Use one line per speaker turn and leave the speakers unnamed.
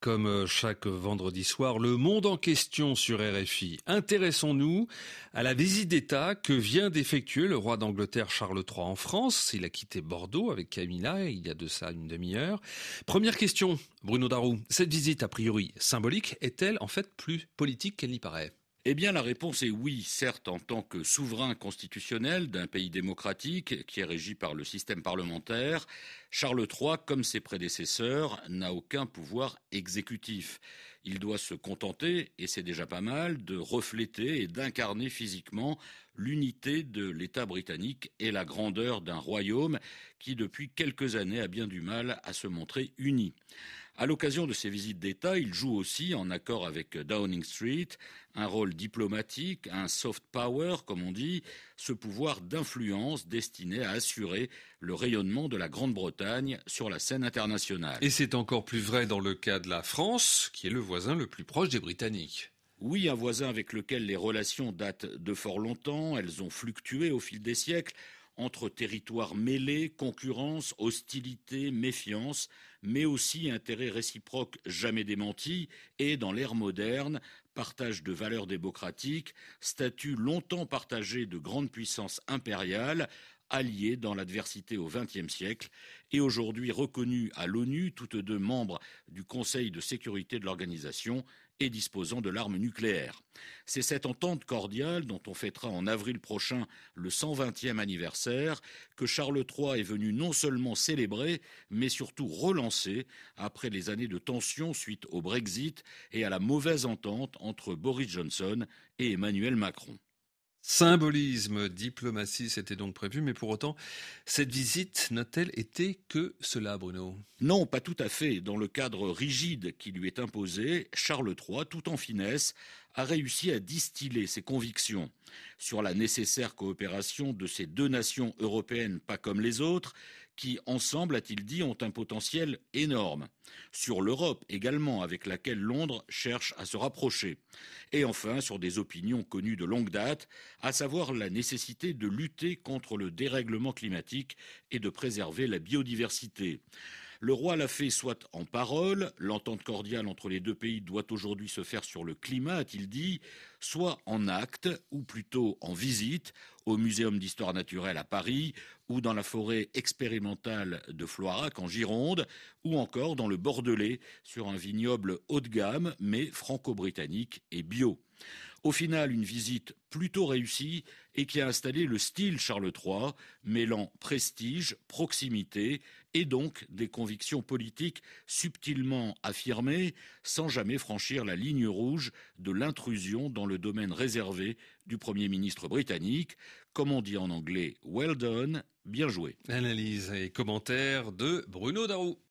Comme euh, chaque vendredi soir, le monde en question sur RFI. Intéressons-nous à la visite d'État que vient d'effectuer le roi d'Angleterre Charles III en France. Il a quitté Bordeaux avec Camilla il y a de ça une demi-heure. Première question, Bruno Darou. Cette visite a priori symbolique est-elle en fait plus politique qu'elle n'y paraît?
Eh bien, la réponse est oui, certes, en tant que souverain constitutionnel d'un pays démocratique qui est régi par le système parlementaire, Charles III, comme ses prédécesseurs, n'a aucun pouvoir exécutif. Il doit se contenter, et c'est déjà pas mal, de refléter et d'incarner physiquement l'unité de l'État britannique et la grandeur d'un royaume qui, depuis quelques années, a bien du mal à se montrer uni. À l'occasion de ses visites d'État, il joue aussi, en accord avec Downing Street, un rôle diplomatique, un soft power, comme on dit, ce pouvoir d'influence destiné à assurer le rayonnement de la Grande-Bretagne sur la scène internationale.
Et c'est encore plus vrai dans le cas de la France, qui est le voisin le plus proche des Britanniques.
Oui, un voisin avec lequel les relations datent de fort longtemps, elles ont fluctué au fil des siècles entre territoires mêlés, concurrence, hostilité, méfiance, mais aussi intérêts réciproques jamais démentis et, dans l'ère moderne, partage de valeurs démocratiques, statut longtemps partagé de grandes puissances impériales, alliées dans l'adversité au XXe siècle et aujourd'hui reconnues à l'ONU, toutes deux membres du Conseil de sécurité de l'organisation et disposant de l'arme nucléaire. C'est cette entente cordiale dont on fêtera en avril prochain le 120e anniversaire que Charles III est venu non seulement célébrer, mais surtout relancer après les années de tension suite au Brexit et à la mauvaise entente entre Boris Johnson et Emmanuel Macron.
Symbolisme, diplomatie, c'était donc prévu, mais pour autant, cette visite n'a-t-elle été que cela, Bruno?
Non, pas tout à fait. Dans le cadre rigide qui lui est imposé, Charles III, tout en finesse, a réussi à distiller ses convictions sur la nécessaire coopération de ces deux nations européennes pas comme les autres, qui, ensemble, a-t-il dit, ont un potentiel énorme. Sur l'Europe également, avec laquelle Londres cherche à se rapprocher. Et enfin, sur des opinions connues de longue date, à savoir la nécessité de lutter contre le dérèglement climatique et de préserver la biodiversité. Le roi l'a fait soit en parole, l'entente cordiale entre les deux pays doit aujourd'hui se faire sur le climat, a-t-il dit, soit en acte, ou plutôt en visite, au Muséum d'histoire naturelle à Paris, ou dans la forêt expérimentale de Floirac en Gironde, ou encore dans le Bordelais, sur un vignoble haut de gamme, mais franco-britannique et bio. Au final, une visite plutôt réussie et qui a installé le style Charles III, mêlant prestige, proximité et donc des convictions politiques subtilement affirmées, sans jamais franchir la ligne rouge de l'intrusion dans le domaine réservé du Premier ministre britannique. Comme on dit en anglais, well done, bien joué.
Analyse et commentaires de Bruno Darou.